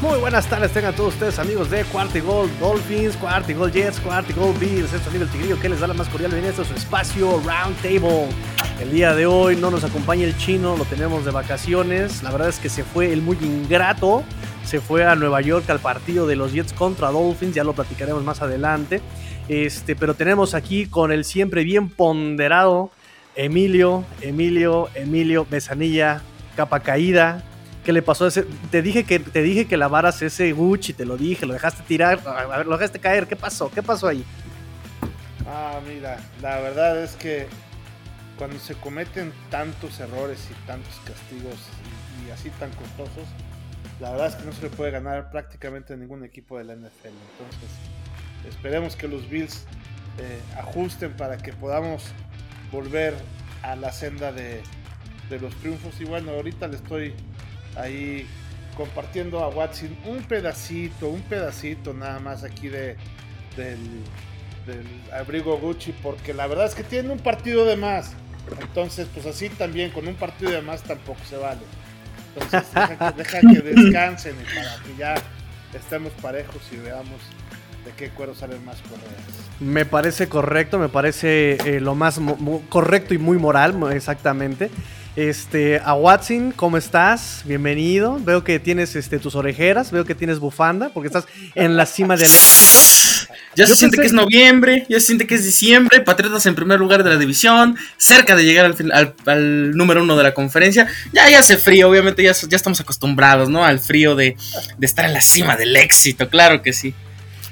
Muy buenas tardes, tengan todos ustedes amigos de Gol Dolphins, Gol Jets, Gol Bills, esto es Nivel Tigrillo que les da la más cordial bienvenida a su espacio Round Table. El día de hoy no nos acompaña el chino, lo tenemos de vacaciones, la verdad es que se fue el muy ingrato, se fue a Nueva York al partido de los Jets contra Dolphins, ya lo platicaremos más adelante. Este, pero tenemos aquí con el siempre bien ponderado Emilio, Emilio, Emilio Besanilla, capa caída, ¿Qué le pasó ese? Te dije que te dije que lavaras ese Gucci, te lo dije, lo dejaste tirar, lo dejaste caer, ¿qué pasó? ¿Qué pasó ahí? Ah, mira, la verdad es que cuando se cometen tantos errores y tantos castigos y, así tan costosos, la verdad es que no se le puede ganar prácticamente a ningún equipo de la NFL. Entonces, esperemos que los Bills eh, ajusten para que podamos volver a la senda de, de los triunfos. Y bueno, ahorita le estoy ahí compartiendo a Watson un pedacito, un pedacito nada más aquí de, del, abrigo Gucci, porque la verdad es que tiene un partido de más. Entonces, pues así también, con un partido de más tampoco se vale. Entonces, deja que, descansen y para que ya estemos parejos y veamos de qué cuero salen más correas. Me parece correcto, me parece eh, lo más correcto y muy moral, exactamente. Este, a Watson, ¿cómo estás? Bienvenido. Veo que tienes este, tus orejeras, veo que tienes bufanda, porque estás en la cima del éxito. Ya se siente que es noviembre, ya se siente que es diciembre, Patriotas en primer lugar de la división, cerca de llegar al, al, número uno de la conferencia. Ya, ya hace frío, obviamente ya, ya estamos acostumbrados, ¿no? Al frío de, de estar en la cima del éxito, claro que sí.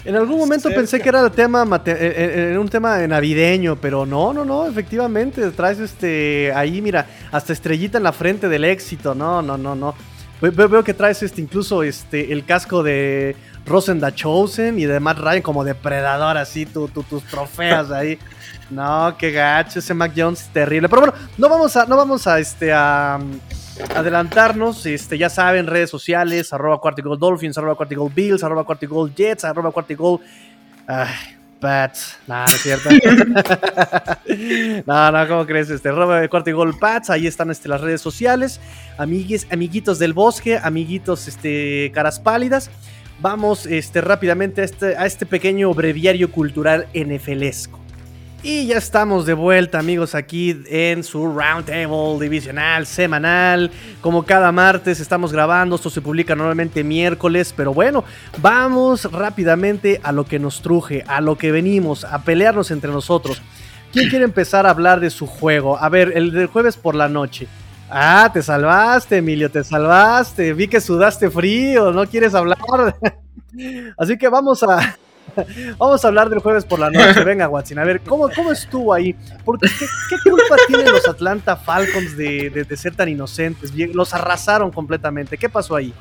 En algún momento pensé que era el tema eh, eh, un tema navideño, pero no, no, no, efectivamente, traes este ahí, mira, hasta estrellita en la frente del éxito, no, no, no, no. Veo, que traes este incluso este el casco de Rosen da Chosen y de Matt Ryan como depredador así, tus trofeos ahí. No, qué gacho, ese Mac Jones terrible. Pero bueno, no vamos a, no vamos a este a adelantarnos, este, ya saben, redes sociales, arroba Quartigol Dolphins, arroba Quartigol Bills, arroba Quartigol Jets, arroba Quartigol... Pats. No, no es cierto. no, no, ¿cómo crees? Este, arroba Quartigol Pats, ahí están este, las redes sociales. Amigues, amiguitos del bosque, amiguitos este, caras pálidas. Vamos este, rápidamente a este, a este pequeño breviario cultural NFLesco. Y ya estamos de vuelta, amigos, aquí en su Roundtable divisional semanal. Como cada martes estamos grabando, esto se publica normalmente miércoles, pero bueno, vamos rápidamente a lo que nos truje, a lo que venimos, a pelearnos entre nosotros. ¿Quién quiere empezar a hablar de su juego? A ver, el del jueves por la noche. Ah, te salvaste, Emilio, te salvaste. Vi que sudaste frío, no quieres hablar. Así que vamos a, Vamos a hablar del jueves por la noche. Venga, Watson, a ver, ¿cómo, cómo estuvo ahí? Porque, ¿qué, culpa tienen los Atlanta Falcons de, ser tan inocentes? Los arrasaron completamente. ¿Qué pasó ahí?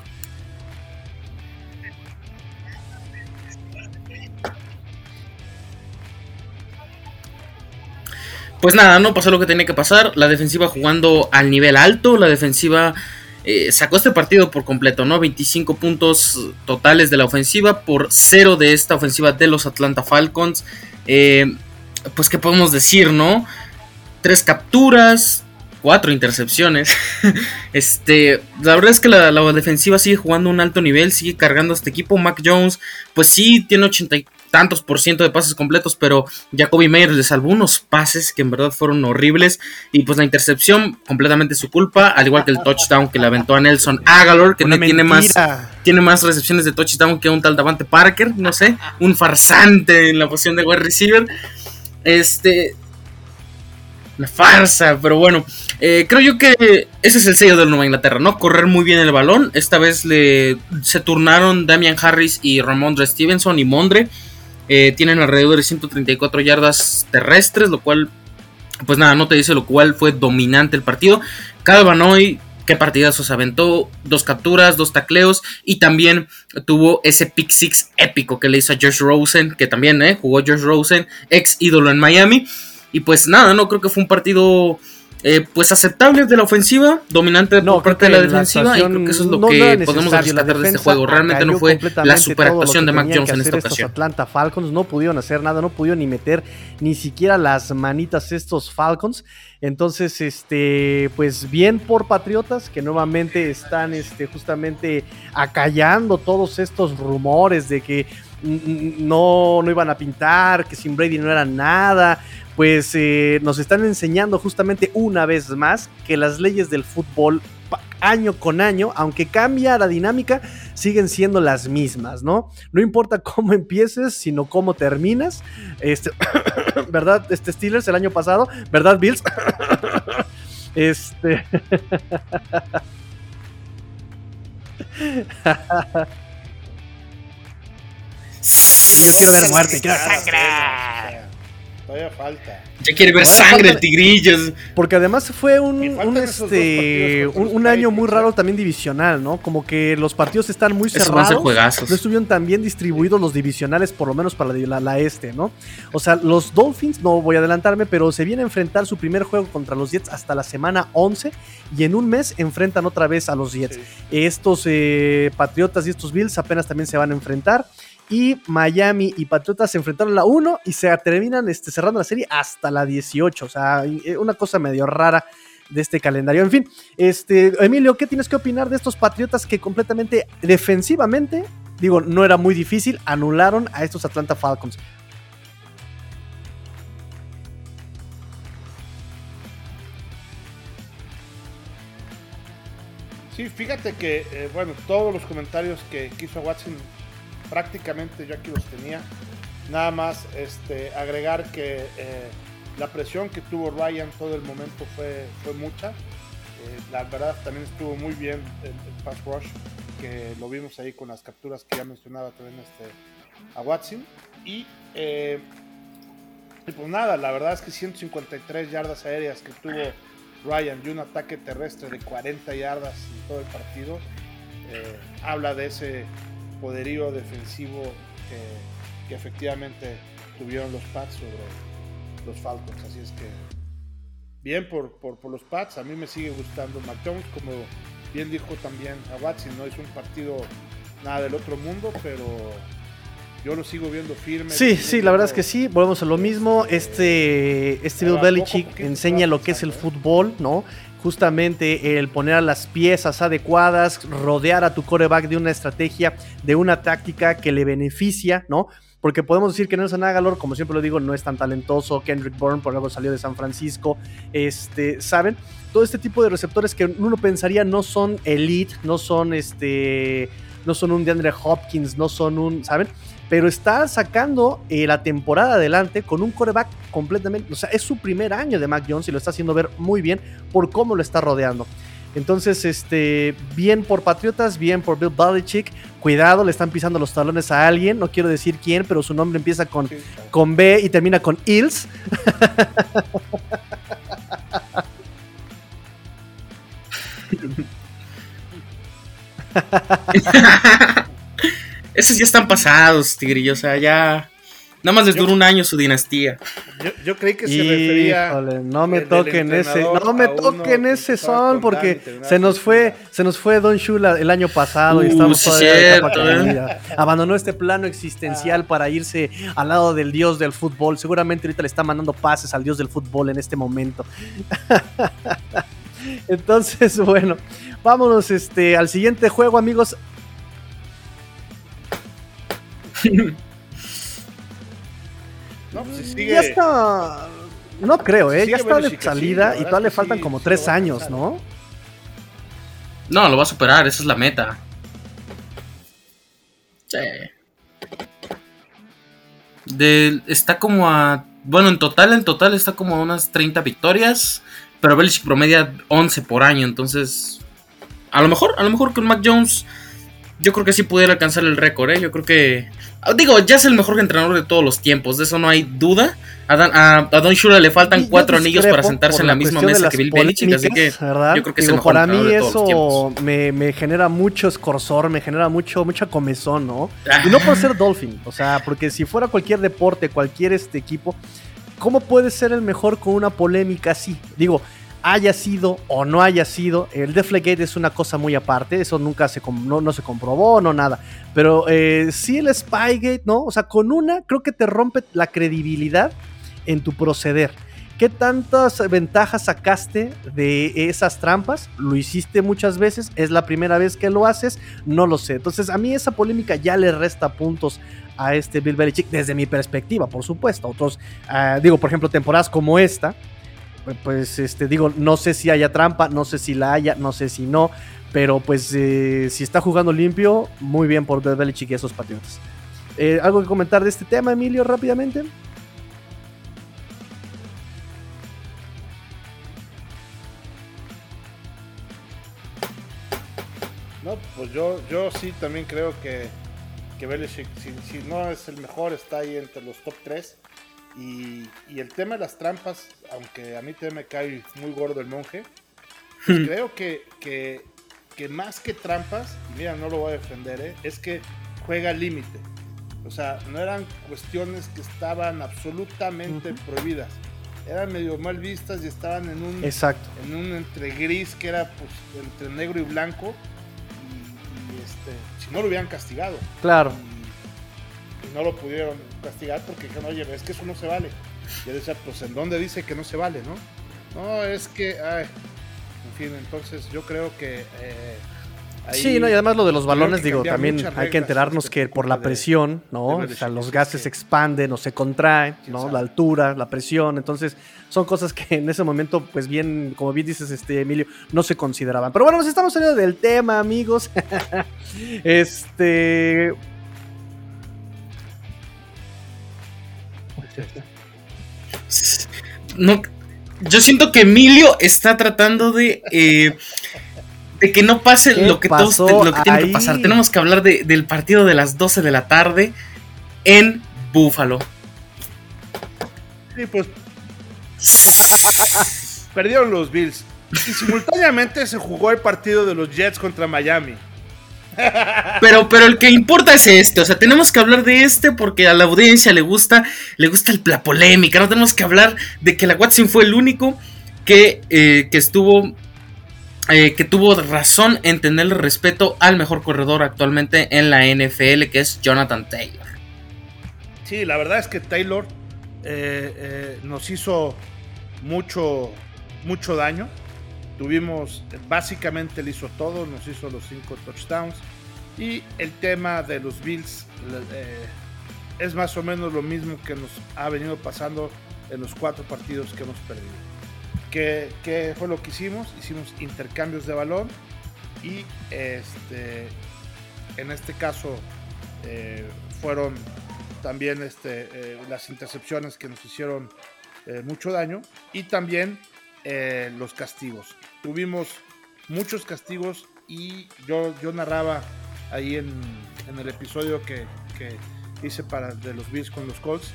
Pues nada, no pasó lo que tenía que pasar. La defensiva jugando al nivel alto, la defensiva eh, sacó este partido por completo, ¿no? 25 puntos totales de la ofensiva por cero de esta ofensiva de los Atlanta Falcons. Eh, pues, ¿qué podemos decir, no? Tres capturas, cuatro intercepciones. este, la verdad es que la, defensiva sigue jugando un alto nivel, sigue cargando a este equipo. Mac Jones, pues sí, tiene 80, tantos por ciento de pases completos, pero Jacoby Meyers le salvó unos pases que en verdad fueron horribles. Y pues la intercepción, completamente su culpa, al igual que el touchdown que le aventó a Nelson Agalor, que no tiene más, tiene más recepciones de touchdown que un tal Davante Parker, no sé, un farsante en la posición de wide receiver. Este. Una farsa, pero bueno, eh, creo yo que ese es el sello del Nueva Inglaterra, ¿no? Correr muy bien el balón. Esta vez le se turnaron Damian Harris y Ramondre Stevenson y Mondre eh, tienen alrededor de 134 yardas terrestres, lo cual, pues nada, no te dice lo cual fue dominante el partido. Calvin hoy, qué partidazo se aventó, dos capturas, dos tacleos y también tuvo ese pick six épico que le hizo a Josh Rosen, que también eh, jugó Josh Rosen, ex ídolo en Miami. Y pues nada, no creo que fue un partido eh, pues aceptable de la ofensiva, dominante por parte de la defensiva, y creo que eso es lo que podemos rescatar de este juego. Realmente no fue la superactuación de Mac Jones en esta ocasión. Atlanta Falcons no pudieron hacer nada, no pudieron ni meter ni siquiera las manitas estos Falcons. Entonces, este, pues bien por Patriotas que nuevamente están este, justamente acallando todos estos rumores de que no, no iban a pintar, que sin Brady no era nada pues eh, nos están enseñando justamente una vez más que las leyes del fútbol año con año, aunque cambia la dinámica, siguen siendo las mismas, ¿no? No importa cómo empieces, sino cómo terminas. Este, ¿Verdad? Este Steelers el año pasado, ¿verdad, Bills? este. yo quiero ver muerte, quiero sangre. Todavía falta. Ya quiere ver sangre el tigrillo. Porque además fue un, este, un, año muy raro también divisional, ¿no? Como que los partidos están muy cerrados. No estuvieron tan bien distribuidos los divisionales, por lo menos para la, este, ¿no? O sea, los Dolphins, no voy a adelantarme, pero se viene a enfrentar su primer juego contra los Jets hasta la semana 11 y en un mes enfrentan otra vez a los Jets. Estos eh, Patriotas y estos Bills apenas también se van a enfrentar y Miami y Patriotas se enfrentaron a la 1 y se terminan este, cerrando la serie hasta la 18. O sea, eh, una cosa medio rara de este calendario. En fin, este, Emilio, ¿qué tienes que opinar de estos Patriotas que completamente defensivamente, digo, no era muy difícil, anularon a estos Atlanta Falcons? Sí, fíjate que, eh, bueno, todos los comentarios que, hizo Watson prácticamente yo aquí los tenía. Nada más este, agregar que eh, la presión que tuvo Ryan todo el momento fue, fue mucha. Eh, la verdad también estuvo muy bien el, pass rush, que lo vimos ahí con las capturas que ya mencionaba también este, a Watson. Y, eh, y pues nada, la verdad es que 153 yardas aéreas que tuvo Ryan y un ataque terrestre de 40 yardas en todo el partido, habla de ese poderío defensivo que, efectivamente tuvieron los Pats sobre los Falcons. Así es que bien por, por, los Pats, a mí me sigue gustando Mac como bien dijo también a Watson, no es un partido nada del otro mundo, pero yo lo sigo viendo firme. Sí, sí, la verdad es que sí, volvemos a lo mismo. Este, este Bill Belichick enseña lo que es el fútbol, ¿no? Justamente el poner a las piezas adecuadas, rodear a tu coreback de una estrategia, de una táctica que le beneficia, ¿no? Porque podemos decir que Nelson Agalor, como siempre lo digo, no es tan talentoso. Kendrick Bourne, por algo salió de San Francisco. Este, ¿saben? Todo este tipo de receptores que uno pensaría no son elite, no son este. No son un DeAndre Hopkins, no son un. ¿Saben? Pero está sacando eh, la temporada adelante con un coreback completamente, o sea, es su primer año de Mac Jones y lo está haciendo ver muy bien por cómo lo está rodeando. Entonces, este, bien por Patriotas, bien por Bill Belichick. Cuidado, le están pisando los talones a alguien. No quiero decir quién, pero su nombre empieza con, con B y termina con Ills. Esos ya están pasados, Tigrillo. O sea, ya. Nada más les duró un año su dinastía. Yo, creí que se refería. no me toquen ese, no me toquen ese son porque se nos fue, se nos fue Don Shula el año pasado y uh, estamos todavía ¿eh? Abandonó este plano existencial para irse al lado del dios del fútbol. Seguramente ahorita le está mandando pases al dios del fútbol en este momento. Entonces, bueno, vámonos este, al siguiente juego, amigos. No, pues sigue, ya está. No creo, ¿eh? Ya está de salida y todavía le faltan como tres años, ¿no? No, lo va a superar, esa es la meta. Sí. está como a. Bueno, en total, en total está como a unas 30 victorias. Pero Belichick promedia 11 por año. Entonces. A lo mejor, a lo mejor con Mac Jones yo creo que sí pudiera alcanzar el récord, ¿eh? Yo creo que. Digo, ya es el mejor entrenador de todos los tiempos, de eso no hay duda. A, Don Shula le faltan cuatro anillos para sentarse en la misma mesa que Bill Belichick, así que yo creo que es el mejor Para mí eso me, me, genera mucho escorzor, me genera mucho, mucha comezón, ¿no? Y no por ser Dolphin, o sea, porque si fuera cualquier deporte, cualquier este equipo, ¿cómo puede ser el mejor con una polémica así? Digo, haya sido o no haya sido, el Deflegate es una cosa muy aparte, eso nunca se, no, se comprobó, no nada. Pero eh, sí el Spygate, ¿no? O sea, con una creo que te rompe la credibilidad en tu proceder. ¿Qué tantas ventajas sacaste de esas trampas? Lo hiciste muchas veces, es la primera vez que lo haces, no lo sé. Entonces a mí esa polémica ya le resta puntos a este Bill Belichick desde mi perspectiva, por supuesto. Otros, ah, digo, por ejemplo, temporadas como esta, pues este, digo, no sé si haya trampa, no sé si la haya, no sé si no, pero pues eh, si está jugando limpio, muy bien por Bill Belichick y esos patriotas. Eh, ¿Algo que comentar de este tema, Emilio, rápidamente? No, pues yo, yo sí también creo que, que Belichick, si, no es el mejor, está ahí entre los top 3. Y, el tema de las trampas, aunque a mí también me cae muy gordo el monje, pues hmm. creo que, que, más que trampas, y mira, no lo voy a defender, ¿eh? es que juega al límite. O sea, no eran cuestiones que estaban absolutamente prohibidas. Eran medio mal vistas y estaban en un, Exacto. en un entre gris que era pues, entre negro y blanco este, si no lo hubieran castigado. Claro. Y, no lo pudieron castigar porque dijeron, oye, es que eso no se vale. Y él decía, pues en dónde dice que no se vale, ¿no? No, es que, ay, en fin, entonces yo creo que eh, sí, no, y además lo de los balones, digo, también hay que enterarnos que por la presión, ¿no? o sea, los gases se expanden o se contraen, ¿no? La altura, la presión, entonces son cosas que en ese momento, pues bien, como bien dices, este Emilio, no se consideraban. Pero bueno, nos estamos saliendo del tema, amigos. este. No, yo siento que Emilio está tratando de eh, de que no pase lo que, todos, lo que tiene que pasar. Tenemos que hablar del partido de las 12 de la tarde en Búfalo. Sí, pues. Perdieron los Bills. Y simultáneamente se jugó el partido de los Jets contra Miami. Pero, pero el que importa es este, o sea, tenemos que hablar de este porque a la audiencia le gusta, le gusta la polémica, no tenemos que hablar de que la Watson fue el único que, eh, que estuvo eh, que tuvo razón en tenerle respeto al mejor corredor actualmente en la NFL, que es Jonathan Taylor. Sí, la verdad es que Taylor eh, nos hizo mucho, mucho daño. Tuvimos, básicamente le hizo todo, nos hizo los cinco touchdowns. Y el tema de los Bills es más o menos lo mismo que nos ha venido pasando en los cuatro partidos que hemos perdido. ¿Qué, fue lo que hicimos? Hicimos intercambios de balón y este, en este caso eh, fueron también este, eh, las intercepciones que nos hicieron eh, mucho daño y también los castigos. Tuvimos muchos castigos y yo, yo narraba ahí en, el episodio que, que, hice para de los Bills con los Colts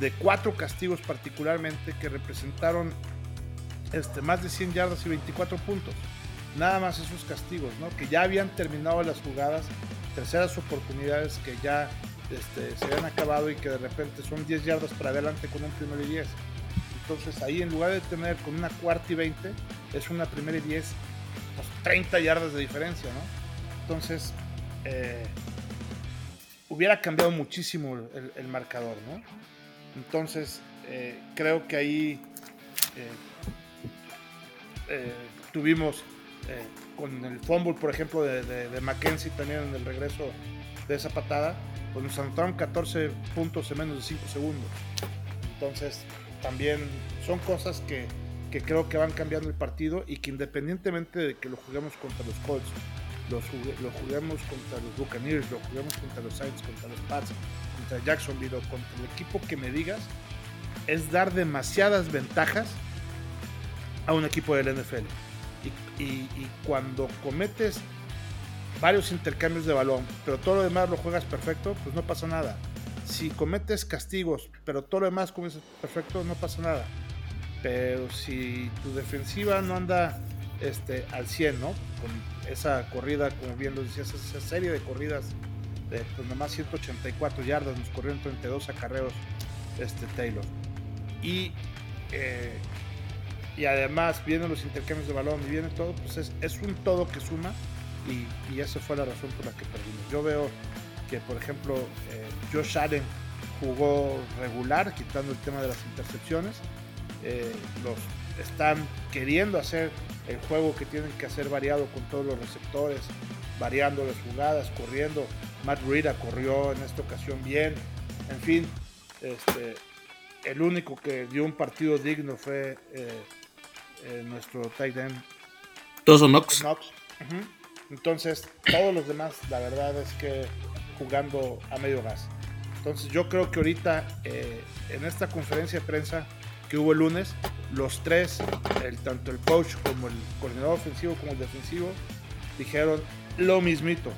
de cuatro castigos particularmente que representaron este, más de 100 yardas y 24 puntos. Nada más esos castigos, ¿no? Que ya habían terminado las jugadas, terceras oportunidades que ya este, se habían acabado y que de repente son 10 yardas para adelante con un primero y 10. Entonces ahí en lugar de tener con una cuarta y 20, es una primera y 10, 30 pues, yardas de diferencia, ¿no? Entonces, eh, hubiera cambiado muchísimo el, marcador, ¿no? Entonces, eh, creo que ahí eh, tuvimos con el fumble, por ejemplo, de, de, Mackenzie también en el regreso de esa patada, pues nos anotaron 14 puntos en menos de 5 segundos. Entonces, también son cosas que, que, creo que van cambiando el partido y que independientemente de que lo juguemos contra los Colts, lo, juguemos contra los Buccaneers, lo juguemos contra los Saints, contra los Pats, contra Jacksonville o contra el equipo que me digas, es dar demasiadas ventajas a un equipo del NFL. Y, cuando cometes varios intercambios de balón, pero todo lo demás lo juegas perfecto, pues no pasa nada. Si cometes castigos, pero todo lo demás cometes perfecto, no pasa nada. Pero si tu defensiva no anda este, al 100, ¿no? Con esa corrida, como bien lo decías, esa serie de corridas de pues nomás 184 yardas, nos corrieron 32 acarreos este, Taylor. Y eh, y además vienen los intercambios de balón y viene todo, pues es, es un todo que suma y, y, esa fue la razón por la que perdimos. Yo veo que, por ejemplo, eh, Josh Allen jugó regular, quitando el tema de las intercepciones. Eh, los están queriendo hacer el juego que tienen que hacer variado con todos los receptores, variando las jugadas, corriendo. Matt Rita corrió en esta ocasión bien. En fin, este, el único que dio un partido digno fue eh, eh, nuestro tight end. Todos son Knox. Entonces, todos los demás, la verdad es que jugando a medio gas. Entonces, yo creo que ahorita eh, en esta conferencia de prensa que hubo el lunes, los tres, el, tanto el coach como el coordinador ofensivo como el defensivo, dijeron lo mismito.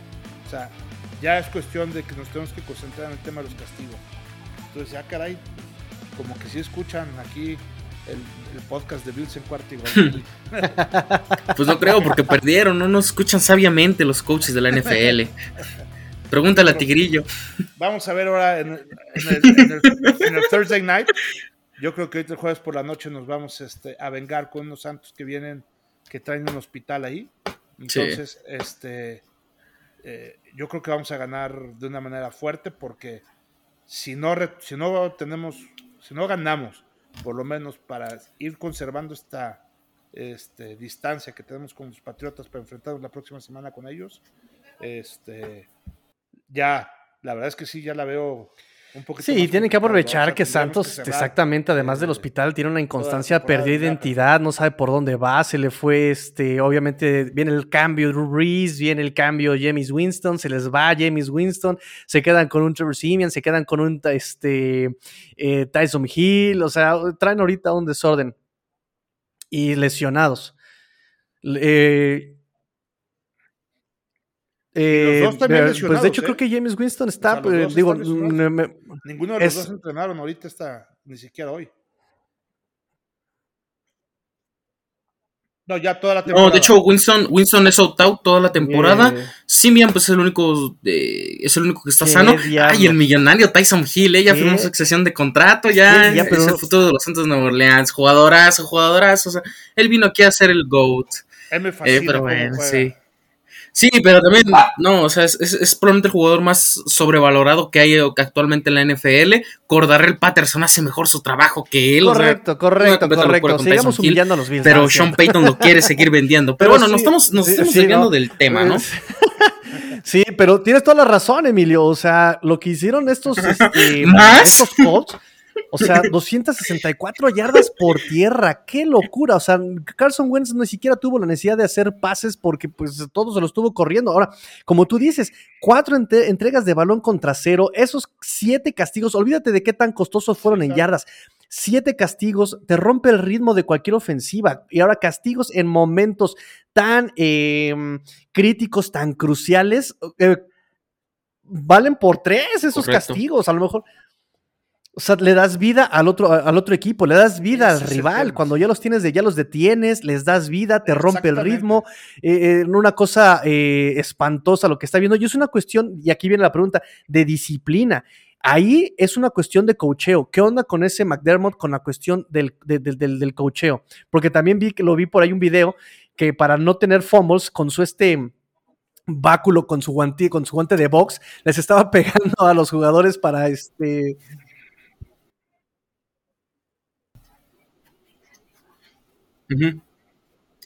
O sea, ya es cuestión de que nos tenemos que concentrar en el tema de los castigos. Entonces, ya caray, como que si escuchan aquí el, podcast de Bills en cuarto igual. pues no creo, porque perdieron, no nos escuchan sabiamente los coaches de la NFL. Pregúntale a Tigrillo. Vamos a ver ahora en, el, Thursday night. Yo creo que hoy el jueves por la noche nos vamos este, a vengar con unos santos que vienen, que traen un hospital ahí. Entonces, este, eh, yo creo que vamos a ganar de una manera fuerte porque si no, si no tenemos, si no ganamos, por lo menos para ir conservando esta este, distancia que tenemos con los Patriotas para enfrentarnos la próxima semana con ellos, este, ya, la verdad es que sí, ya la veo Sí, tienen que aprovechar que Santos, exactamente, además del hospital, tiene una inconstancia, perdió identidad, no sabe por dónde va, se le fue, este, obviamente viene el cambio Drew Reese, viene el cambio James Winston, se les va James Winston, se quedan con un Trevor Simeon, se quedan con un este, eh, Tyson Hill, o sea, traen ahorita un desorden. Y lesionados. Eh, eh, pues de hecho, creo ¿eh? que James Winston está. Pues, digo, ninguno de los dos entrenaron ahorita, está, ni siquiera hoy. No, ya toda la temporada. No, de hecho, Winston, Winston es out out toda la temporada. Simian, pues es el único es el único que está sano. Ay, el millonario Tyson Hill, ella firmó su excesión de contrato, ya, ya es el futuro de los Santos de Nueva Orleans. Jugadorazo, jugadorazo. O sea, él vino aquí a ser el GOAT. eh, pero bueno, sí. Sí, pero también, no, o sea, es, es, probablemente el jugador más sobrevalorado que hay actualmente en la NFL. Cordarrell Patterson hace mejor su trabajo que él. Correcto, correcto, correcto. Sigamos humillando a los Bills. Pero Sean Payton lo quiere seguir vendiendo. Pero, bueno, nos estamos, nos estamos desviando del tema, ¿no? Sí, pero tienes toda la razón, Emilio. O sea, lo que hicieron estos, este, ¿Más? estos Colts o sea, 264 yardas por tierra. ¡Qué locura! O sea, Carson Wentz ni siquiera tuvo la necesidad de hacer pases porque pues todo se lo estuvo corriendo. Ahora, como tú dices, cuatro entregas de balón contra cero, esos siete castigos, olvídate de qué tan costosos fueron en yardas. Siete castigos, te rompe el ritmo de cualquier ofensiva. Y ahora castigos en momentos tan em, críticos, tan cruciales. Eh, valen por tres esos castigos. A lo mejor, o sea, le das vida al otro, al otro equipo, le das vida al rival. Cuando ya los tienes, de, ya los detienes, les das vida, te rompe el ritmo. Eh, eh una cosa eh, espantosa lo que está viendo. Y es una cuestión, y aquí viene la pregunta, de disciplina. Ahí es una cuestión de cocheo. ¿Qué onda con ese McDermott con la cuestión del, del, del, cocheo? Porque también vi que lo vi por ahí un video que para no tener fumbles con su este báculo con su guante, con su guante de box, les estaba pegando a los jugadores para este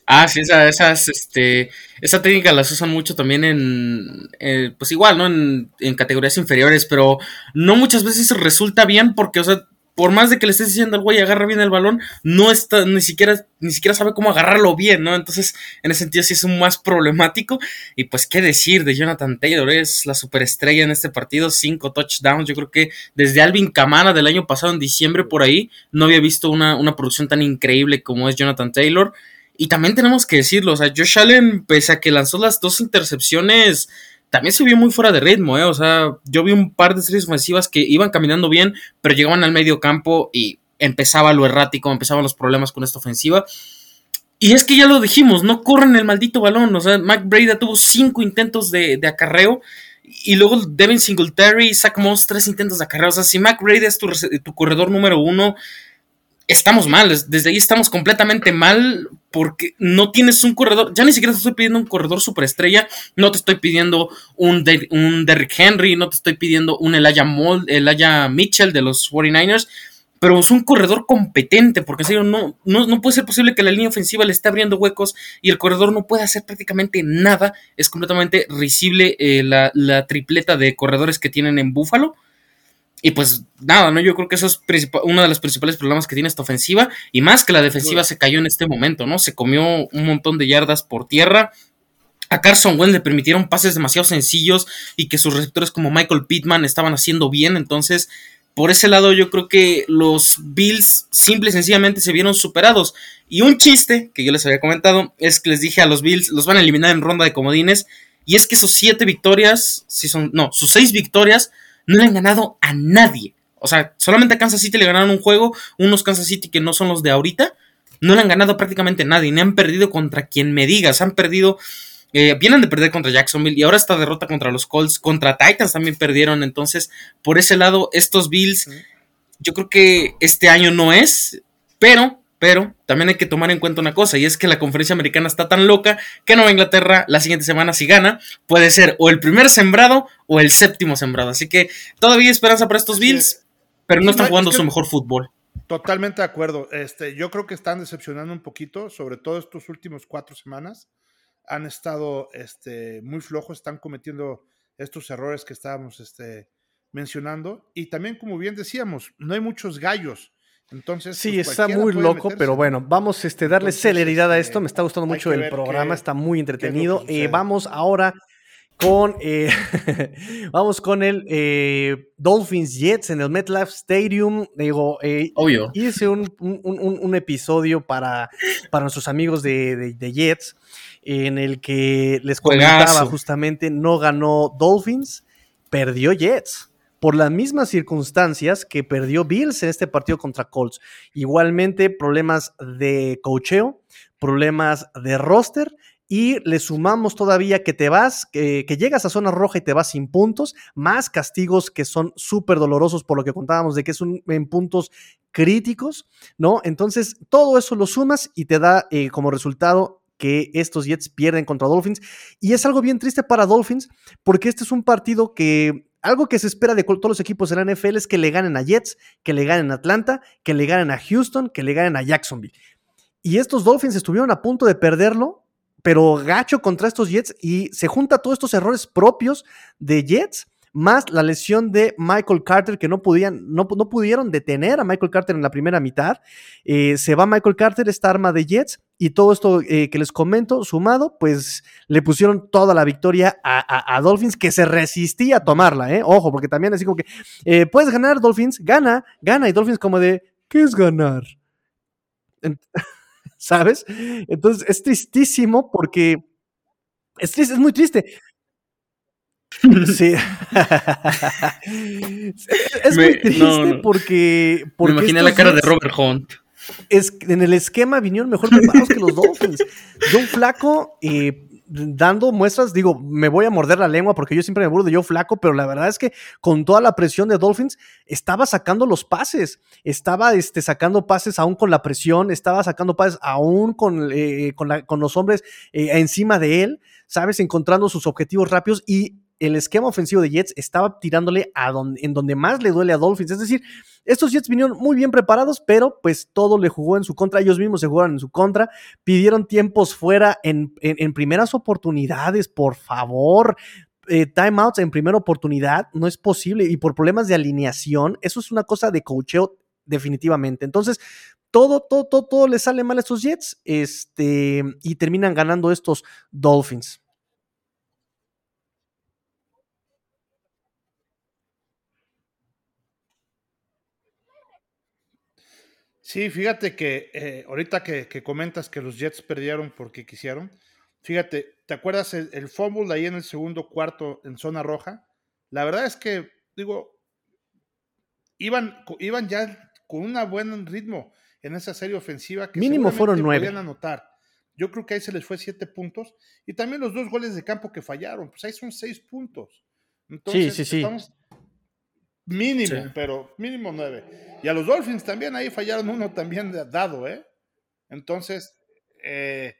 Ah, sí, esas, este, esa técnica las usan mucho también en, eh, pues igual, ¿no? En, en, categorías inferiores, pero no muchas veces resulta bien porque, o sea, por más de que le estés diciendo al güey agarra bien el balón, no está, ni siquiera, ni siquiera sabe cómo agarrarlo bien, ¿no? Entonces, en ese sentido sí es un más problemático. Y pues, ¿qué decir de Jonathan Taylor? Es la superestrella en este partido, cinco touchdowns. Yo creo que desde Alvin Kamara del año pasado, en diciembre, por ahí, no había visto una, una producción tan increíble como es Jonathan Taylor. Y también tenemos que decirlo, o sea, Josh Allen, pese a que lanzó las dos intercepciones, también se vio muy fuera de ritmo, ¿eh? O sea, yo vi un par de series ofensivas que iban caminando bien, pero llegaban al medio campo y empezaba lo errático, empezaban los problemas con esta ofensiva. Y es que ya lo dijimos, no corren el maldito balón. O sea, Mac Brady tuvo cinco intentos de, acarreo. Y luego Devin Singletary, Zach Moss, tres intentos de acarreo. O sea, si Mac Brady es tu corredor número uno, estamos mal. Desde ahí estamos completamente mal porque no tienes un corredor. Ya ni siquiera te estoy pidiendo un corredor superestrella. No te estoy pidiendo un, un Derrick Henry. No te estoy pidiendo un Elijah, Mold, Elijah Mitchell de los 49ers. Pero es un corredor competente, porque en no, no, puede ser posible que la línea ofensiva le esté abriendo huecos y el corredor no pueda hacer prácticamente nada. Es completamente risible eh, la, la tripleta de corredores que tienen en Buffalo. Y pues nada, ¿no? Yo creo que eso es uno de los principales problemas que tiene esta ofensiva. Y más que la defensiva se cayó en este momento, ¿no? Se comió un montón de yardas por tierra. A Carson Wentz le permitieron pases demasiado sencillos y que sus receptores como Michael Pittman estaban haciendo bien. Entonces, por ese lado, yo creo que los Bills simple y sencillamente se vieron superados. Y un chiste que yo les había comentado es que les dije a los Bills, los van a eliminar en ronda de comodines. Y es que sus siete victorias, si son, no, sus seis victorias no le han ganado a nadie. O sea, solamente a Kansas City le ganaron un juego, unos Kansas City que no son los de ahorita, no le han ganado prácticamente a nadie, ni han perdido contra quien me digas, han perdido, eh, vienen de perder contra Jacksonville y ahora esta derrota contra los Colts, contra Titans también perdieron, entonces por ese lado estos Bills, yo creo que este año no es, pero pero también hay que tomar en cuenta una cosa, y es que la conferencia americana está tan loca que Nueva Inglaterra la siguiente semana, si gana, puede ser o el primer sembrado o el séptimo sembrado. Así que todavía hay esperanza para estos Bills, pero no están jugando su mejor fútbol. Totalmente de acuerdo. Este, yo creo que están decepcionando un poquito, sobre todo estos últimos cuatro semanas. Han estado este, muy flojos, están cometiendo estos errores que estábamos este, mencionando. Y también, como bien decíamos, no hay muchos gallos. Entonces, sí, pues, está muy loco, pero bueno, vamos a este, darle celeridad a esto. Me está gustando mucho el programa, está muy entretenido. Eh, vamos ahora con eh, vamos con el eh, Dolphins Jets en el MetLife Stadium. Digo, Obvio. hice un, un, episodio para, para nuestros amigos de, de, Jets en el que les comentaba justamente no ganó Dolphins, perdió Jets por las mismas circunstancias que perdió Bills en este partido contra Colts. Igualmente, problemas de cocheo, problemas de roster. Y le sumamos todavía que te vas, que, llegas a zona roja y te vas sin puntos, más castigos que son súper dolorosos por lo que contábamos de que es en puntos críticos, ¿no? Entonces, todo eso lo sumas y te da eh, como resultado que estos Jets pierden contra Dolphins. Y es algo bien triste para Dolphins, porque este es un partido que algo que se espera de todos los equipos de la NFL es que le ganen a Jets, que le ganen a Atlanta, que le ganen a Houston, que le ganen a Jacksonville. Y estos Dolphins estuvieron a punto de perderlo, pero gacho contra estos Jets y se junta todos estos errores propios de Jets más la lesión de Michael Carter, que no, podían, no, no pudieron detener a Michael Carter en la primera mitad. Eh, se va Michael Carter, esta arma de Jets, y todo esto eh, que les comento, sumado, pues le pusieron toda la victoria a, Dolphins, que se resistía a tomarla, ¿eh? Ojo, porque también así como que, eh, puedes ganar, Dolphins, gana, gana, y Dolphins como de, ¿qué es ganar? ¿Sabes? Entonces es tristísimo porque... Es, es muy triste. Sí. es muy triste porque, Me imaginé la cara de Robert Hunt. Es, en el esquema vinieron mejor preparados que los Dolphins. John Flaco, eh, dando muestras, digo, me voy a morder la lengua porque yo siempre me burdo de Joe Flaco, pero la verdad es que con toda la presión de Dolphins estaba sacando los pases, estaba este, sacando pases aún con la presión, estaba sacando pases aún con, eh, con, los hombres eh, encima de él, ¿sabes? Encontrando sus objetivos rápidos y el esquema ofensivo de Jets estaba tirándole a donde, en donde más le duele a Dolphins. Es decir, estos Jets vinieron muy bien preparados, pero pues todo le jugó en su contra. Ellos mismos se jugaron en su contra. Pidieron tiempos fuera en, primeras oportunidades, por favor. Eh, timeouts en primera oportunidad no es posible y por problemas de alineación, eso es una cosa de cocheo definitivamente. Entonces, todo, todo, todo, todo le sale mal a estos Jets este, y terminan ganando estos Dolphins. Sí, fíjate que eh, ahorita que, comentas que los Jets perdieron porque quisieron, fíjate, ¿te acuerdas el, el fumble ahí en el segundo cuarto en zona roja? La verdad es que, digo, iban, iban ya con un buen ritmo en esa serie ofensiva que mínimo fueron nueve. Podían anotar. Yo creo que ahí se les fue siete puntos y también los dos goles de campo que fallaron, pues ahí son seis puntos. Entonces, sí, sí, sí. Mínimo, pero mínimo nueve. Y a los Dolphins también ahí fallaron uno también dado, ¿eh? Entonces, eh,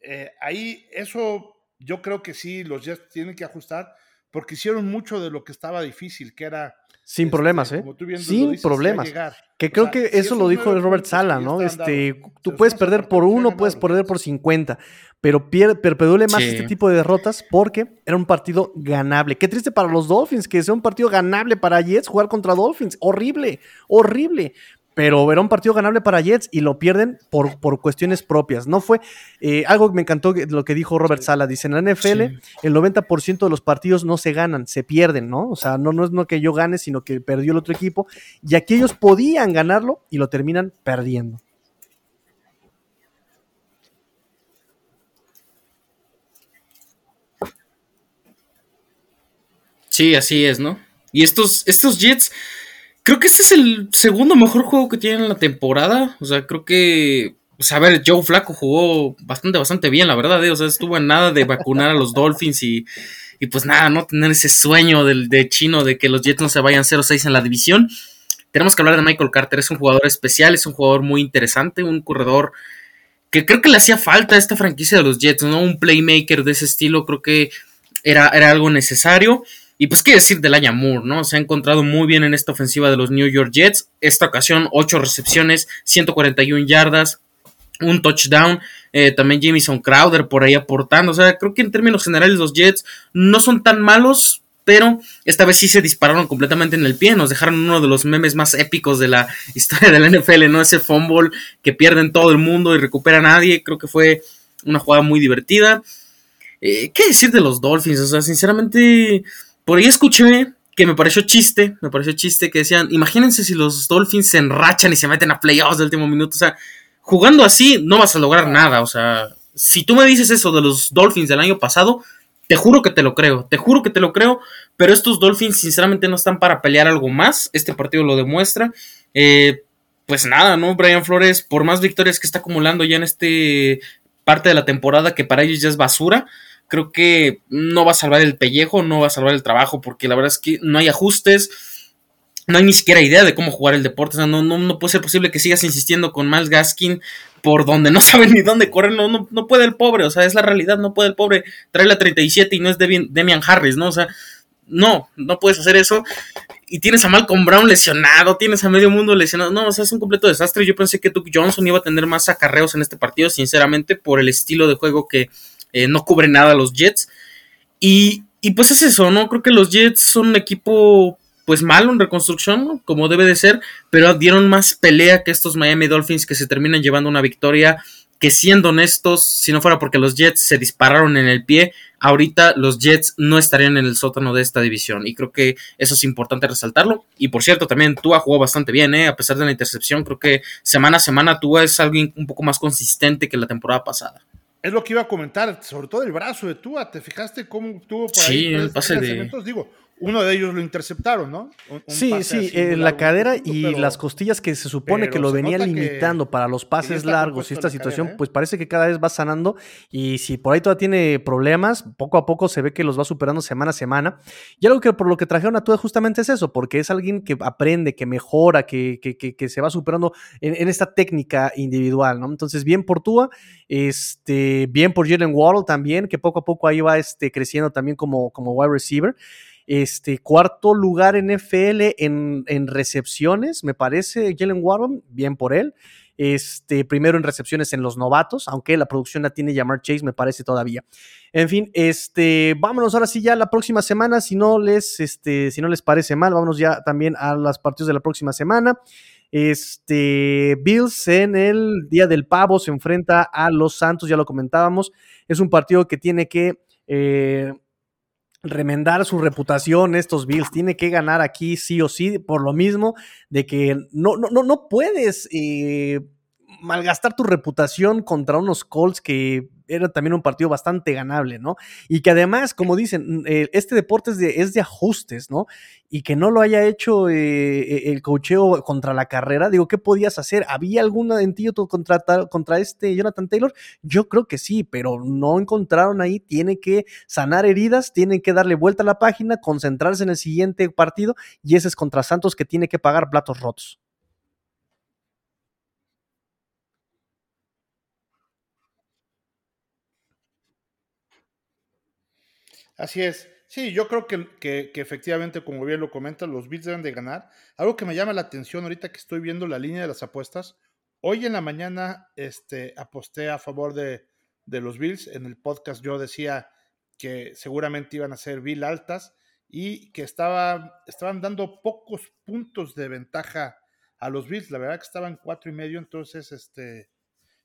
eh, ahí eso yo creo que sí, los Jets tienen que ajustar porque hicieron mucho de lo que estaba difícil, que era... Sin problemas, ¿eh? Sin problemas. Que creo que eso lo dijo Robert Sala, ¿no? Este, tú puedes perder por uno, puedes perder por 50, pero perpedule más este tipo de derrotas porque era un partido ganable. Qué triste para los Dolphins que sea un partido ganable para Jets jugar contra Dolphins. Horrible, horrible pero era un partido ganable para Jets y lo pierden por, por cuestiones propias. No fue eh, algo que me encantó lo que dijo Robert Sala. Dice: en la NFL, el 90% de los partidos no se ganan, se pierden, ¿no? O sea, no, no es no que yo gane, sino que perdió el otro equipo. Y aquí ellos podían ganarlo y lo terminan perdiendo. Sí, así es, ¿no? Y estos, estos Jets Creo que este es el segundo mejor juego que tienen en la temporada. O sea, creo que. O sea, a ver, Joe Flaco jugó bastante, bastante bien, la verdad. ¿eh? O sea, estuvo en nada de vacunar a los Dolphins y, y pues nada, no tener ese sueño del, de chino de que los Jets no se vayan 0-6 en la división. Tenemos que hablar de Michael Carter. Es un jugador especial, es un jugador muy interesante, un corredor que creo que le hacía falta a esta franquicia de los Jets, ¿no? Un playmaker de ese estilo, creo que era, era algo necesario. Y pues qué decir de Laia Moore, ¿no? Se ha encontrado muy bien en esta ofensiva de los New York Jets. Esta ocasión, 8 recepciones, 141 yardas, un touchdown. Eh, también Jamison Crowder por ahí aportando. O sea, creo que en términos generales los Jets no son tan malos, pero esta vez sí se dispararon completamente en el pie. Nos dejaron uno de los memes más épicos de la historia de la NFL, ¿no? Ese fumble que pierden todo el mundo y recupera a nadie. Creo que fue una jugada muy divertida. Eh, ¿Qué decir de los Dolphins? O sea, sinceramente por ahí escuché que me pareció chiste, me pareció chiste que decían, imagínense si los Dolphins se enrachan y se meten a playoffs del último minuto, o sea, jugando así no vas a lograr nada, o sea, si tú me dices eso de los Dolphins del año pasado, te juro que te lo creo, te juro que te lo creo, pero estos Dolphins sinceramente no están para pelear algo más, este partido lo demuestra, eh, pues nada, ¿no? Brian Flores, por más victorias que está acumulando ya en este parte de la temporada que para ellos ya es basura, creo que no va a salvar el pellejo, no va a salvar el trabajo, porque la verdad es que no hay ajustes, no hay ni siquiera idea de cómo jugar el deporte. O sea, no, no, puede ser posible que sigas insistiendo con Miles Gaskin por donde no sabe ni dónde correr. No, no, no puede el pobre, o sea, es la realidad, no puede el pobre traer la 37 y no es Demian Harris, ¿no? O sea, no, no puedes hacer eso. Y tienes a Malcolm Brown lesionado, tienes a medio mundo lesionado. No, o sea, es un completo desastre. Yo pensé que Duke Johnson iba a tener más acarreos en este partido, sinceramente, por el estilo de juego que, eh, no cubre nada los Jets. Y, pues es eso, ¿no? Creo que los Jets son un equipo pues malo en reconstrucción, como debe de ser, pero dieron más pelea que estos Miami Dolphins que se terminan llevando una victoria que siendo honestos, si no fuera porque los Jets se dispararon en el pie, ahorita los Jets no estarían en el sótano de esta división. Y creo que eso es importante resaltarlo. Y por cierto, también Tua jugó bastante bien, ¿eh? a pesar de la intercepción. Creo que semana a semana Tua es alguien un poco más consistente que la temporada pasada. Es lo que iba a comentar, sobre todo el brazo de Tua. ¿Te fijaste cómo tuvo por ahí? Sí, el pase de... Digo, uno de ellos lo interceptaron, ¿no? sí, sí, eh, la cadera y las costillas que se supone que lo venía limitando para los pases largos y esta situación, ¿eh? pues parece que cada vez va sanando y si por ahí todavía tiene problemas, poco a poco se ve que los va superando semana a semana. Y algo que por lo que trajeron a Tua justamente es eso, porque es alguien que aprende, que mejora, que, que, se va superando en, esta técnica individual, ¿no? Entonces, bien por Tua, este, bien por Jalen Waddle también, que poco a poco ahí va este, creciendo también como, como wide receiver. Este, cuarto lugar en FL en, en recepciones, me parece, Jalen Warren, bien por él. Este, primero en recepciones en los novatos, aunque la producción la tiene llamar Chase, me parece todavía. En fin, este, vámonos ahora sí ya la próxima semana, si no les, este, si no les parece mal, vámonos ya también a las partidos de la próxima semana. Este, Bills en el Día del Pavo se enfrenta a los Santos, ya lo comentábamos. Es un partido que tiene que eh, remendar su reputación estos Bills. Tiene que ganar aquí sí o sí, por lo mismo de que no, no, no, puedes eh, malgastar tu reputación contra unos Colts que era también un partido bastante ganable, ¿no? Y que además, como dicen, eh, este deporte es de, es de ajustes, ¿no? Y que no lo haya hecho eh, el cocheo contra la carrera, digo, ¿qué podías hacer? ¿Había algún antídoto contra, contra este Jonathan Taylor? Yo creo que sí, pero no encontraron ahí, tiene que sanar heridas, tiene que darle vuelta a la página, concentrarse en el siguiente partido, y ese es contra Santos que tiene que pagar platos rotos. Así es. Sí, yo creo que, que, efectivamente, como bien lo comenta, los Bills deben de ganar. Algo que me llama la atención ahorita que estoy viendo la línea de las apuestas. Hoy en la mañana este, aposté a favor de, de los Bills. En el podcast yo decía que seguramente iban a ser Bill altas y que estaba, estaban dando pocos puntos de ventaja a los Bills. La verdad que estaban cuatro y medio, entonces, este,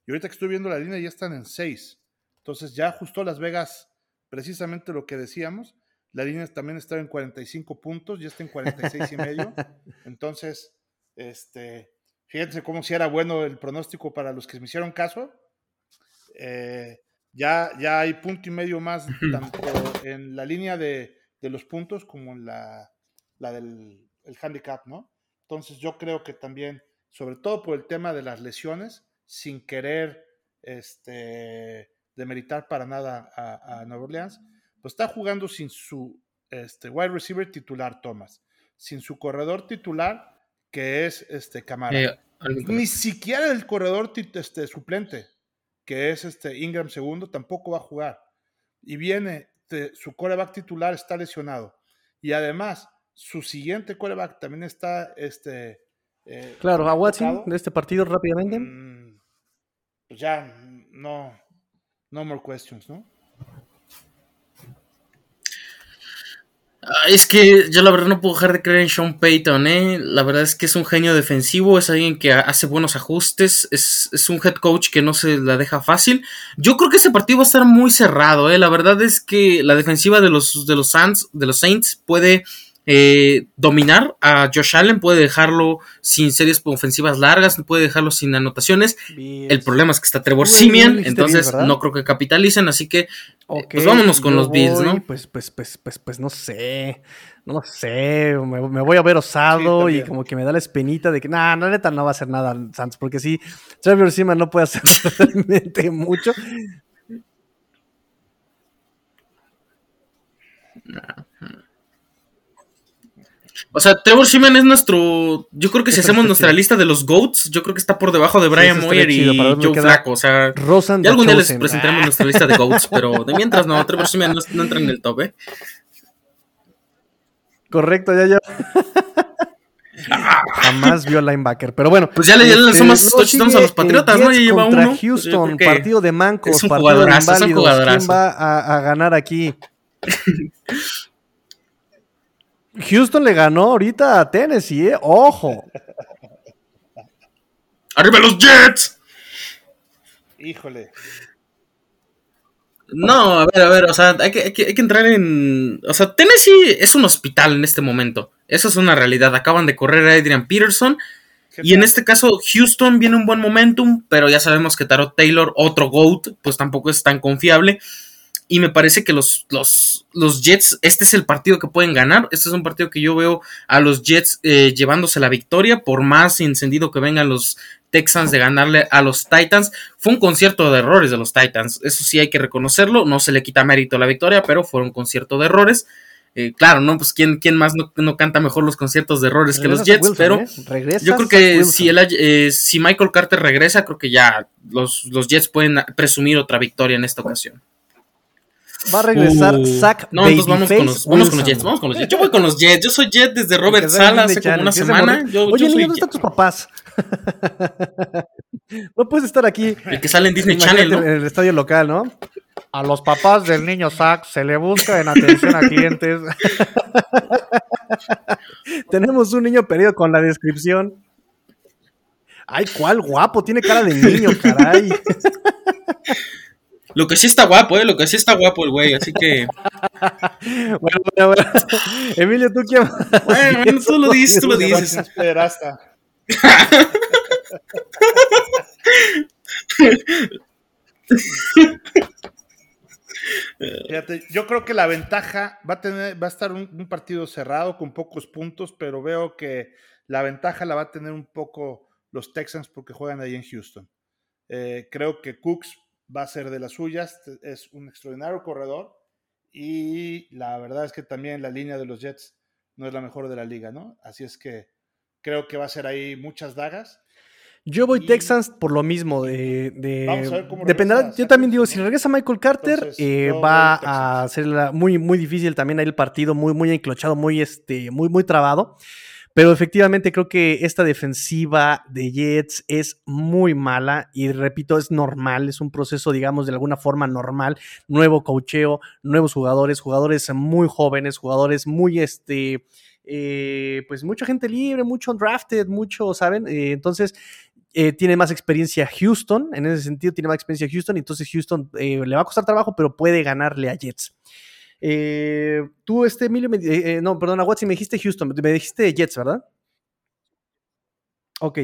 y ahorita que estoy viendo la línea ya están en seis. Entonces ya ajustó Las Vegas precisamente lo que decíamos. La línea también estaba en 45 puntos, ya está en 46 y medio. Entonces, este, fíjense cómo si era bueno el pronóstico para los que me hicieron caso. Eh, ya, ya hay punto y medio más, tanto en la línea de, de los puntos como en la, la del el handicap, ¿no? Entonces yo creo que también, sobre todo por el tema de las lesiones, sin querer este, demeritar para nada a, Nueva Orleans, pues está jugando sin su este, wide receiver titular Thomas, sin su corredor titular que es este Camara. Eh, Ni siquiera el corredor este, suplente, que es este Ingram segundo, tampoco va a jugar. Y viene, su coreback titular está lesionado. Y además, su siguiente coreback también está este. Eh, claro, a Watson de este partido rápidamente. Mm, pues ya no, no more questions, ¿no? Es que yo la verdad no puedo dejar de creer en Sean Payton, ¿eh? La verdad es que es un genio defensivo, es alguien que hace buenos ajustes, es, un head coach que no se la deja fácil. Yo creo que ese partido va a estar muy cerrado, ¿eh? La verdad es que la defensiva de los, de los, de los Saints puede eh, dominar a Josh Allen, puede dejarlo sin series ofensivas largas, puede dejarlo sin anotaciones. El problema es que está Trevor Simian, entonces no creo que capitalicen, así que eh, pues vámonos con los Bills, ¿no? Pues, pues, pues, pues, pues no sé, no sé, me, voy a ver osado y como que me da la espinita de que, nah, la neta no va a hacer nada Santos, porque si Trevor Simian no puede hacer realmente mucho. O sea, Trevor Shimon es nuestro. Yo creo que si hacemos nuestra lista de los GOATs, yo creo que está por debajo de Brian Moyer y Joe Flaco. O sea, ya algún día les presentaremos nuestra lista de GOATs, pero de mientras no, Trevor Shimon no, entra en el top, ¿eh? Correcto, ya, ya. Jamás vio linebacker. Pero bueno. Pues ya le, este, lanzamos touchdowns a los Patriotas, ¿no? Ya lleva uno. Pues Houston, partido de mancos, es un partido de ¿Quién va a, a ganar aquí? Houston le ganó ahorita a Tennessee, ¿eh? Ojo. ¡Arriba los Jets! Híjole. No, a ver, a ver, o sea, hay que, hay, que, entrar en... O sea, Tennessee es un hospital en este momento. Eso es una realidad. Acaban de correr a Adrian Peterson. Y en este caso, Houston viene un buen momentum, pero ya sabemos que Tarot Taylor, otro GOAT, pues tampoco es tan confiable. Y me parece que los, los, los, Jets, este es el partido que pueden ganar. Este es un partido que yo veo a los Jets eh, llevándose la victoria, por más encendido que vengan los Texans de ganarle a los Titans. Fue un concierto de errores de los Titans, eso sí hay que reconocerlo. No se le quita mérito a la victoria, pero fue un concierto de errores. Eh, claro, ¿no? Pues ¿quién, quién más no, canta mejor los conciertos de errores que los Jets, pero ¿eh? yo creo que si, el, si Michael Carter regresa, creo que ya los, los Jets pueden presumir otra victoria en esta ocasión. Va a regresar uh, Zach No, entonces vamos con, los, vamos con los Jets, vamos con los Jets. Yo voy con los Jets, yo soy Jet desde Robert Sala hace como una semana. Yo, Oye, niño, ¿dónde están tus papás? no puedes estar aquí. El que sale en Disney Channel, ¿no? En el estadio local, ¿no? A los papás del niño Zach se le busca en atención a clientes. Tenemos un niño perdido con la descripción. Ay, cuál guapo, tiene cara de niño, caray. Lo que sí está guapo, ¿eh? Lo que sí está guapo el güey, así que. bueno, bueno, bueno. Emilio, ¿tú quién? Bueno, bueno, tú lo dices, tú lo dices. Pederasta. Fíjate, yo creo que la ventaja va a tener, va a estar un, partido cerrado con pocos puntos, pero veo que la ventaja la va a tener un poco los Texans porque juegan ahí en Houston. Eh, creo que Cooks va a ser de las suyas, es un extraordinario corredor y la verdad es que también la línea de los Jets no es la mejor de la liga, ¿no? Así es que creo que va a ser ahí muchas dagas yo voy Texans por lo mismo. De, dependerá, yo también digo, si regresa Michael Carter, eh, va a ser muy, muy difícil también ahí el partido, muy, muy enclochado, muy, este, muy, muy trabado. Pero efectivamente creo que esta defensiva de Jets es muy mala y repito, es normal, es un proceso, digamos, de alguna forma normal. Nuevo cocheo, nuevos jugadores, jugadores muy jóvenes, jugadores muy, este, eh, pues mucha gente libre, mucho drafted, mucho, ¿saben? Eh, entonces eh, tiene más experiencia Houston, en ese sentido tiene más experiencia Houston, entonces Houston le va a costar trabajo, pero puede ganarle a Jets. Eh, tú, este Emilio, no, perdón, a Watson me dijiste Houston, me dijiste Jets, ¿verdad? Ok,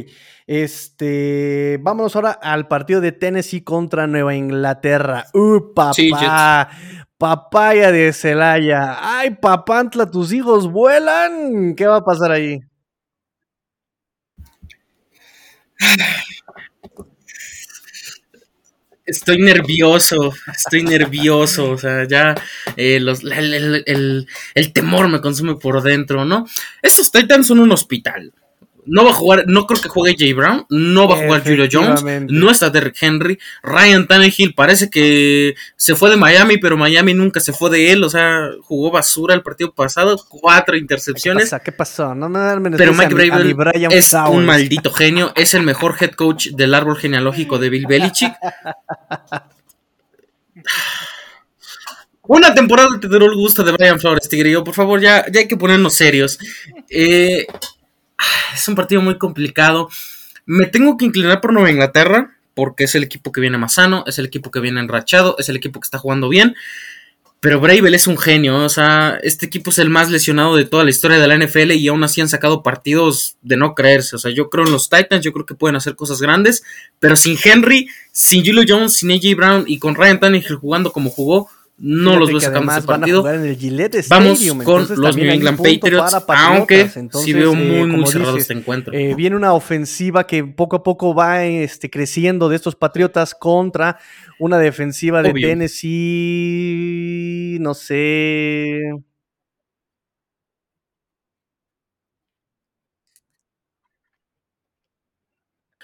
este, vámonos ahora al partido de Tennessee contra Nueva Inglaterra. ¡Uh, papá! Papaya de Celaya. ¡Ay, papantla, tus hijos vuelan! ¿Qué va a pasar ahí? Estoy nervioso, estoy nervioso, o sea, ya eh, el, el, temor me consume por dentro, ¿no? Estos Titans son un hospital. No va a jugar, no creo que juegue Jay Brown, no va a jugar Julio Jones, no está Derrick Henry, Ryan Tannehill parece que se fue de Miami, pero Miami nunca se fue de él, o sea, jugó basura el partido pasado, cuatro intercepciones. ¿Qué, pasó? No me Pero Mike Bravel es un maldito genio, es el mejor head coach del árbol genealógico de Bill Belichick. Una temporada te duró el gusto de Brian Flores, Tigrillo. Por favor, ya, ya hay que ponernos serios. Eh, es un partido muy complicado. Me tengo que inclinar por Nueva Inglaterra, porque es el equipo que viene más sano, es el equipo que viene enrachado, es el equipo que está jugando bien. Pero Bravel es un genio, o sea, este equipo es el más lesionado de toda la historia de la NFL y aún así han sacado partidos de no creerse. O sea, yo creo en los Titans, yo creo que pueden hacer cosas grandes, pero sin Henry, sin Julio Jones, sin AJ Brown y con Ryan Tannehill jugando como jugó, no los veo sacando ese partido. Vamos con los New England Patriots, aunque sí veo eh, muy, muy cerrado este encuentro. Eh, viene una ofensiva que poco a poco va este, creciendo de estos Patriotas contra una defensiva de Tennessee, no sé.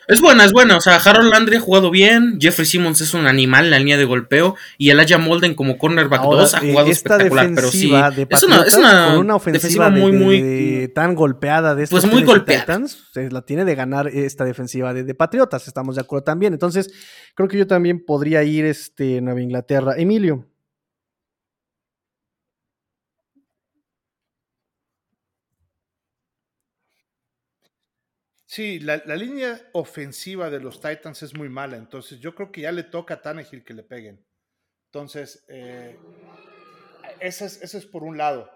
Es buena, es buena. O sea, Harold Landry ha jugado bien. Jeffrey Simmons es un animal en la línea de golpeo. Y Elijah Molden como cornerback 2 ha jugado espectacular. Pero sí, es una, es una, ofensiva muy, muy. tan golpeada de estos Pues muy golpeada. la tiene de ganar esta defensiva de, Patriotas. Estamos de acuerdo también. Entonces, creo que yo también podría ir este, Nueva Inglaterra. Emilio. Sí, la, línea ofensiva de los Titans es muy mala, entonces yo creo que ya le toca a Tannehill que le peguen. Entonces, eh, ese, es, por un lado.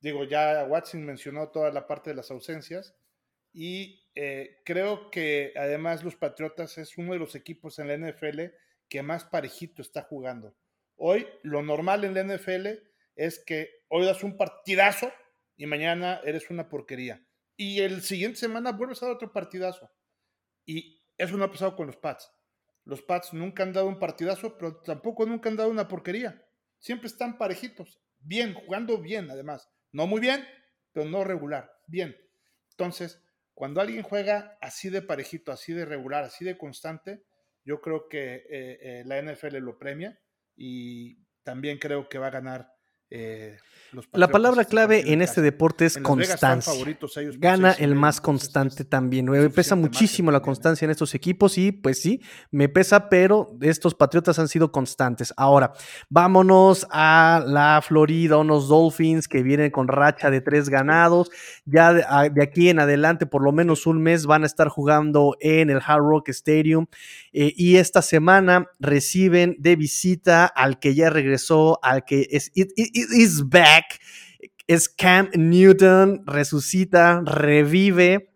Digo, ya Watson mencionó toda la parte de las ausencias y eh, creo que además los Patriotas es uno de los equipos en la NFL que más parejito está jugando. Hoy lo normal en la NFL es que hoy das un partidazo y mañana eres una porquería y el siguiente semana vuelves a dar otro partidazo. Y eso no ha pasado con los Pats. Los Pats nunca han dado un partidazo, pero tampoco nunca han dado una porquería. Siempre están parejitos. Bien, jugando bien, además. No muy bien, pero no regular. Bien. Entonces, cuando alguien juega así de parejito, así de regular, así de constante, yo creo que eh, eh, la NFL lo premia y también creo que va a ganar eh, la palabra clave en este deporte es constancia. Gana el más constante también. Me pesa muchísimo la constancia en estos equipos y pues sí, me pesa, pero estos Patriotas han sido constantes. Ahora, vámonos a la Florida, unos Dolphins que vienen con racha de tres ganados. Ya de, aquí en adelante, por lo menos un mes, van a estar jugando en el Hard Rock Stadium. Eh, y esta semana reciben de visita al que ya regresó, al que es is back es Cam Newton, resucita, revive,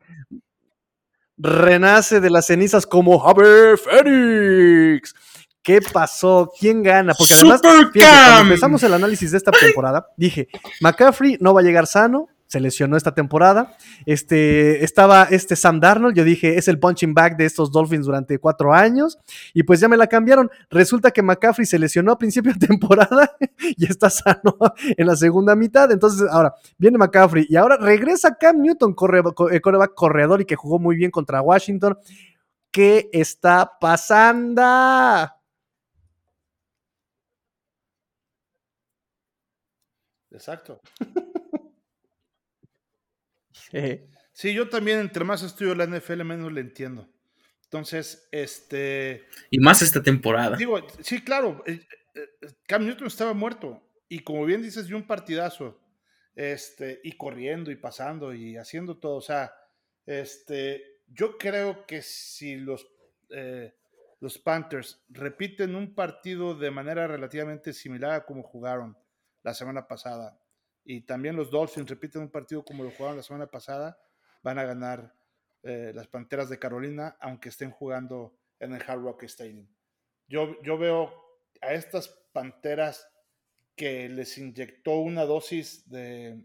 renace de las cenizas como Javier Phoenix. ¿Qué pasó? ¿Quién gana? Porque además, fíjate, cuando empezamos el análisis de esta temporada, dije, McCaffrey no va a llegar sano, se lesionó esta temporada. Este, estaba este Sam Darnold, yo dije, es el punching back de estos Dolphins durante cuatro años, y pues ya me la cambiaron. Resulta que McCaffrey se lesionó a principio de temporada y está sano en la segunda mitad. Entonces, ahora viene McCaffrey y ahora regresa Cam Newton, corre, correback corredor y que jugó muy bien contra Washington. ¿Qué está pasando? Exacto. sí, yo también, entre más estudio la NFL, menos le entiendo. Entonces, este. Y más esta temporada. Digo, sí, claro. Eh, eh, Cam Newton estaba muerto. Y como bien dices, dio un partidazo. Este, y corriendo y pasando y haciendo todo. O sea, este, yo creo que si los, eh, los Panthers repiten un partido de manera relativamente similar a como jugaron la semana pasada. Y también los Dolphins repiten un partido como lo jugaron la semana pasada, van a ganar eh, las Panteras de Carolina, aunque estén jugando en el Hard Rock Stadium. Yo, yo veo a estas Panteras que les inyectó una dosis de,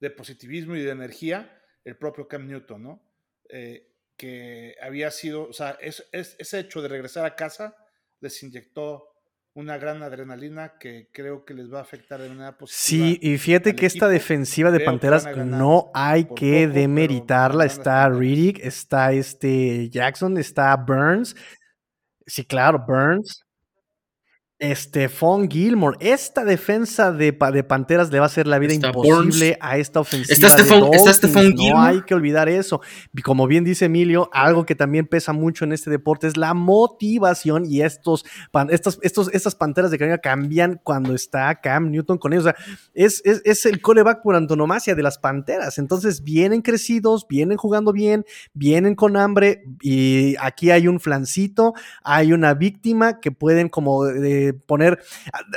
de positivismo y de energía el propio Cam Newton, ¿no? Eh, que había sido, o sea, es, ese hecho de regresar a casa les inyectó una gran adrenalina que creo que les va a afectar de manera positiva. Sí, y fíjate que esta defensiva de Panteras no hay que demeritarla. Está Riddick, está este Jackson, está Burns. Sí, claro, Burns. Estefón Gilmore. Esta defensa de, de, Panteras le va a hacer la vida imposible a esta ofensiva. Está Stephon, Gilmore. No hay que olvidar eso. Como bien dice Emilio, algo que también pesa mucho en este deporte es la motivación y estos, estos, estos estas Panteras de Carolina cambian cuando está Cam Newton con ellos. O sea, es, es, es el coreback por antonomasia de las Panteras. Entonces vienen crecidos, vienen jugando bien, vienen con hambre y aquí hay un flancito, hay una víctima que pueden como... poner,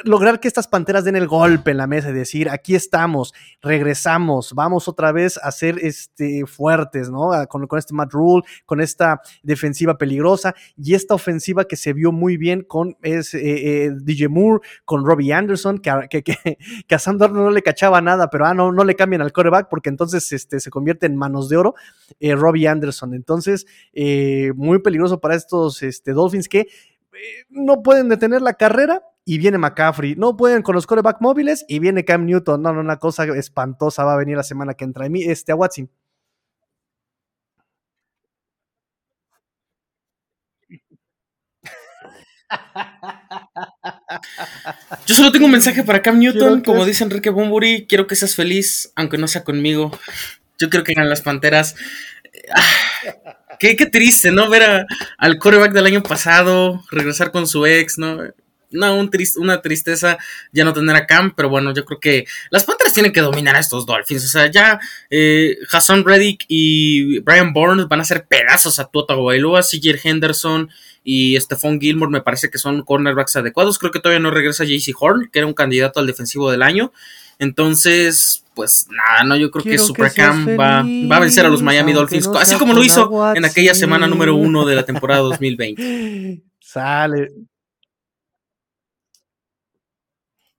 lograr que estas panteras den el golpe en la mesa y decir, aquí estamos, regresamos, vamos otra vez a ser este, fuertes, ¿no? Con, con este Matt Rule, con esta defensiva peligrosa y esta ofensiva que se vio muy bien con es, eh, eh, DJ Moore, con Robbie Anderson, que, que, que, a Sam no le cachaba nada, pero ah, no, no le cambian al coreback porque entonces este, se convierte en manos de oro, eh, Robbie Anderson. Entonces, muy peligroso para estos este, Dolphins que eh, no pueden detener la carrera y viene McCaffrey. No pueden con los coreback móviles y viene Cam Newton. No, no, una cosa espantosa va a venir la semana que entra. Este, a Watson. Yo solo tengo un mensaje para Cam Newton. Como dice Enrique Bumburi, quiero que seas feliz, aunque no sea conmigo. Yo creo que ganan las panteras. Ah, Qué, triste, ¿no? Ver al coreback del año pasado regresar con su ex, ¿no? No, un una tristeza ya no tener a Cam, pero bueno, yo creo que las Panthers tienen que dominar a estos Dolphins. O sea, ya eh, Hassan Reddick y Brian Bourne van a hacer pedazos a Tuota Bailoa, CJ Henderson y Stephon Gilmore me parece que son cornerbacks adecuados. Creo que todavía no regresa JC Horn, que era un candidato al defensivo del año. Entonces, pues nada, no, yo creo que Supercam va, va, a vencer a los Miami Dolphins, así como lo hizo en aquella semana número uno de la temporada 2020. Sale.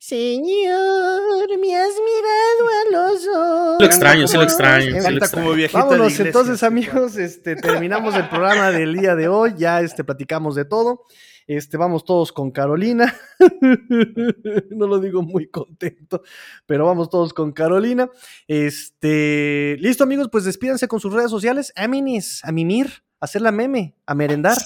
Señor, me has mirado a los ojos. Lo extraño, sí lo extraño. Vámonos entonces, amigos, este, terminamos el programa del día de hoy. Ya este, platicamos de todo. Este, vamos todos con Carolina. no lo digo muy contento, pero vamos todos con Carolina. Este, listo, amigos, pues despídanse con sus redes sociales. A minis, a mimir, a hacer la meme, a merendar.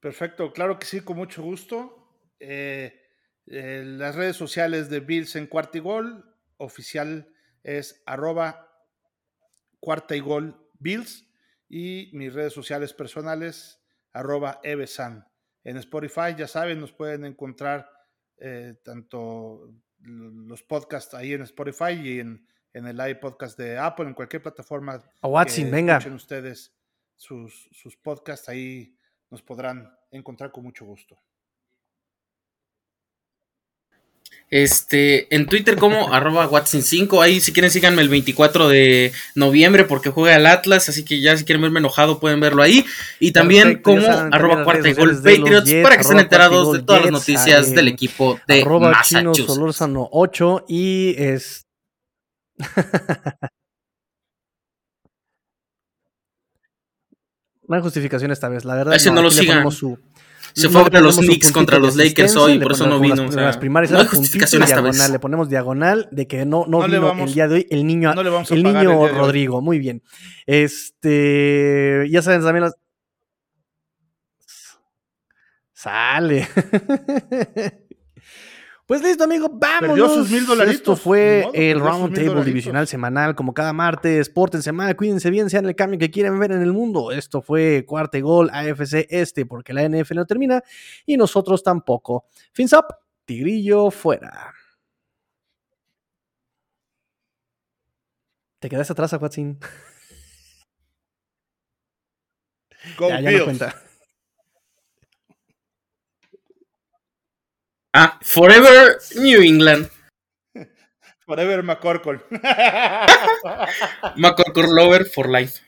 Perfecto, claro que sí, con mucho gusto. Eh, eh, las redes sociales de Bills en Cuartigol, oficial es arroba cuarta y gol Bills y mis redes sociales personales arroba Evesan. En Spotify, ya saben, nos pueden encontrar eh, tanto los podcasts ahí en Spotify y en, en el live podcast de Apple, en cualquier plataforma. A Watson, venga. Escuchen ustedes sus, sus podcasts, ahí nos podrán encontrar con mucho gusto. Este, en Twitter como arroba Watson5. Ahí si quieren síganme el 24 de noviembre porque juega el Atlas. Así que ya si quieren verme enojado pueden verlo ahí. Y también como arroba cuarta y gol Patriots para que estén enterados de todas las noticias del equipo de arroba Massachusetts. Solórzano 8 y es... no hay justificación esta vez, la verdad. Ese no lo aquí le sigan. su- Se no fue ver a los Knicks contra los Lakers hoy, por eso no las- vino. o sea, las primarias no hay justificación esta vez. diagonal, le ponemos diagonal de que no, no, No vino vamos- el día de hoy el niño, no le vamos a el pagar niño el día. Rodrigo, muy bien. Este, ya saben también las... Sale. Pues listo, amigo, vamos. Perdió sus mil dolaritos. Esto fue el Round Table dolaritos. divisional semanal, como cada martes. Pórtense mal, cuídense bien, sean el cambio que quieren ver en el mundo. Esto fue Cuarto Gol AFC Este, porque la NFL no termina y nosotros tampoco. Fins up, Tigrillo fuera. Te quedaste atrás. Go Ya, ya no cuenta. Ah, Forever New England. Forever McCorkle. McCorkle Lover for Life.